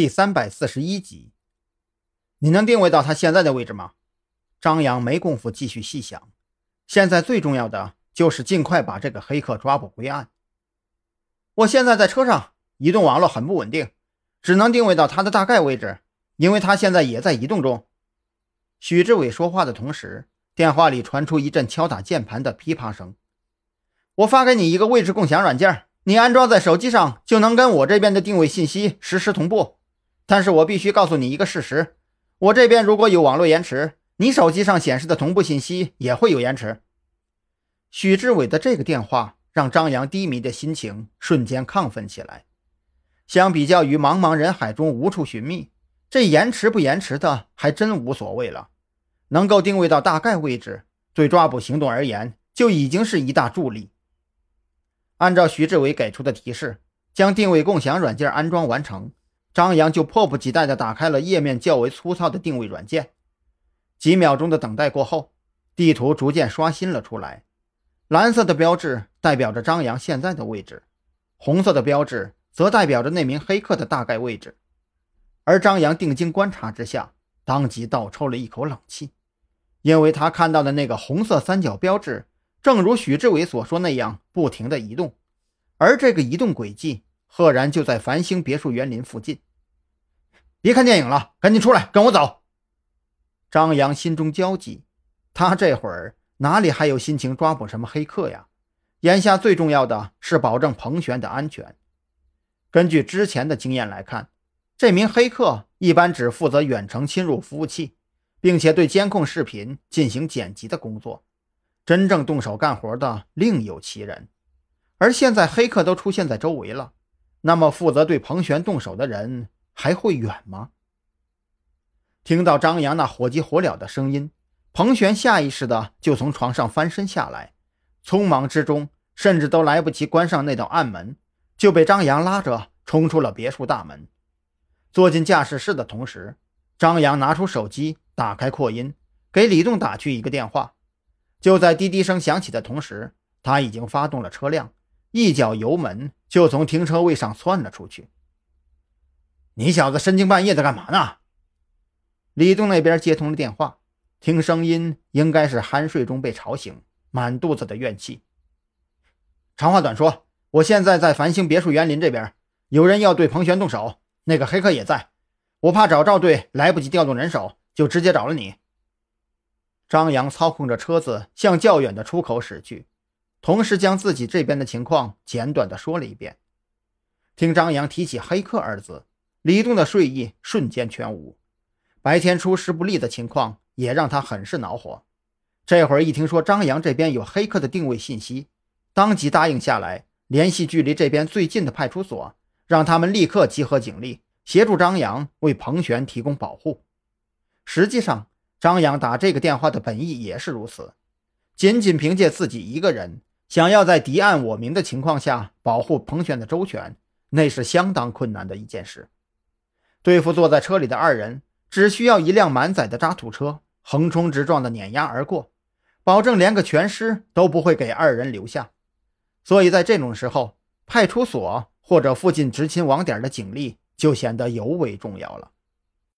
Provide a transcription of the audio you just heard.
第三百四十一集，你能定位到他现在的位置吗？张扬没工夫继续细想，现在最重要的就是尽快把这个黑客抓捕归案。我现在在车上，移动网络很不稳定，只能定位到他的大概位置，因为他现在也在移动中。许志伟说话的同时，电话里传出一阵敲打键盘的噼啪声。我发给你一个位置共享软件，你安装在手机上就能跟我这边的定位信息实时同步。但是我必须告诉你一个事实：我这边如果有网络延迟，你手机上显示的同步信息也会有延迟。许志伟的这个电话让张扬低迷的心情瞬间亢奋起来。相比较于茫茫人海中无处寻觅，这延迟不延迟的还真无所谓了。能够定位到大概位置，对抓捕行动而言就已经是一大助力。按照徐志伟给出的提示，将定位共享软件安装完成。张扬就迫不及待地打开了页面较为粗糙的定位软件。几秒钟的等待过后，地图逐渐刷新了出来。蓝色的标志代表着张扬现在的位置，红色的标志则代表着那名黑客的大概位置。而张扬定睛观察之下，当即倒抽了一口冷气，因为他看到的那个红色三角标志，正如许志伟所说那样，不停地移动，而这个移动轨迹。赫然就在繁星别墅园林附近。别看电影了，赶紧出来，跟我走！张扬心中焦急，他这会儿哪里还有心情抓捕什么黑客呀？眼下最重要的是保证彭璇的安全。根据之前的经验来看，这名黑客一般只负责远程侵入服务器，并且对监控视频进行剪辑的工作。真正动手干活的另有其人，而现在黑客都出现在周围了。那么，负责对彭璇动手的人还会远吗？听到张扬那火急火燎的声音，彭璇下意识的就从床上翻身下来，匆忙之中，甚至都来不及关上那道暗门，就被张扬拉着冲出了别墅大门。坐进驾驶室的同时，张扬拿出手机，打开扩音，给李栋打去一个电话。就在滴滴声响起的同时，他已经发动了车辆。一脚油门就从停车位上窜了出去。你小子深更半夜的干嘛呢？李栋那边接通了电话，听声音应该是酣睡中被吵醒，满肚子的怨气。长话短说，我现在在繁星别墅园林这边，有人要对彭璇动手，那个黑客也在。我怕找赵队来不及调动人手，就直接找了你。张扬操控着车子向较远的出口驶去。同时将自己这边的情况简短的说了一遍。听张扬提起黑客二字，李栋的睡意瞬间全无。白天出师不利的情况也让他很是恼火。这会儿一听说张扬这边有黑客的定位信息，当即答应下来，联系距离这边最近的派出所，让他们立刻集合警力，协助张扬为彭璇提供保护。实际上，张扬打这个电话的本意也是如此，仅仅凭借自己一个人。想要在敌暗我明的情况下保护彭选的周全，那是相当困难的一件事。对付坐在车里的二人，只需要一辆满载的渣土车横冲直撞的碾压而过，保证连个全尸都不会给二人留下。所以在这种时候，派出所或者附近执勤网点的警力就显得尤为重要了。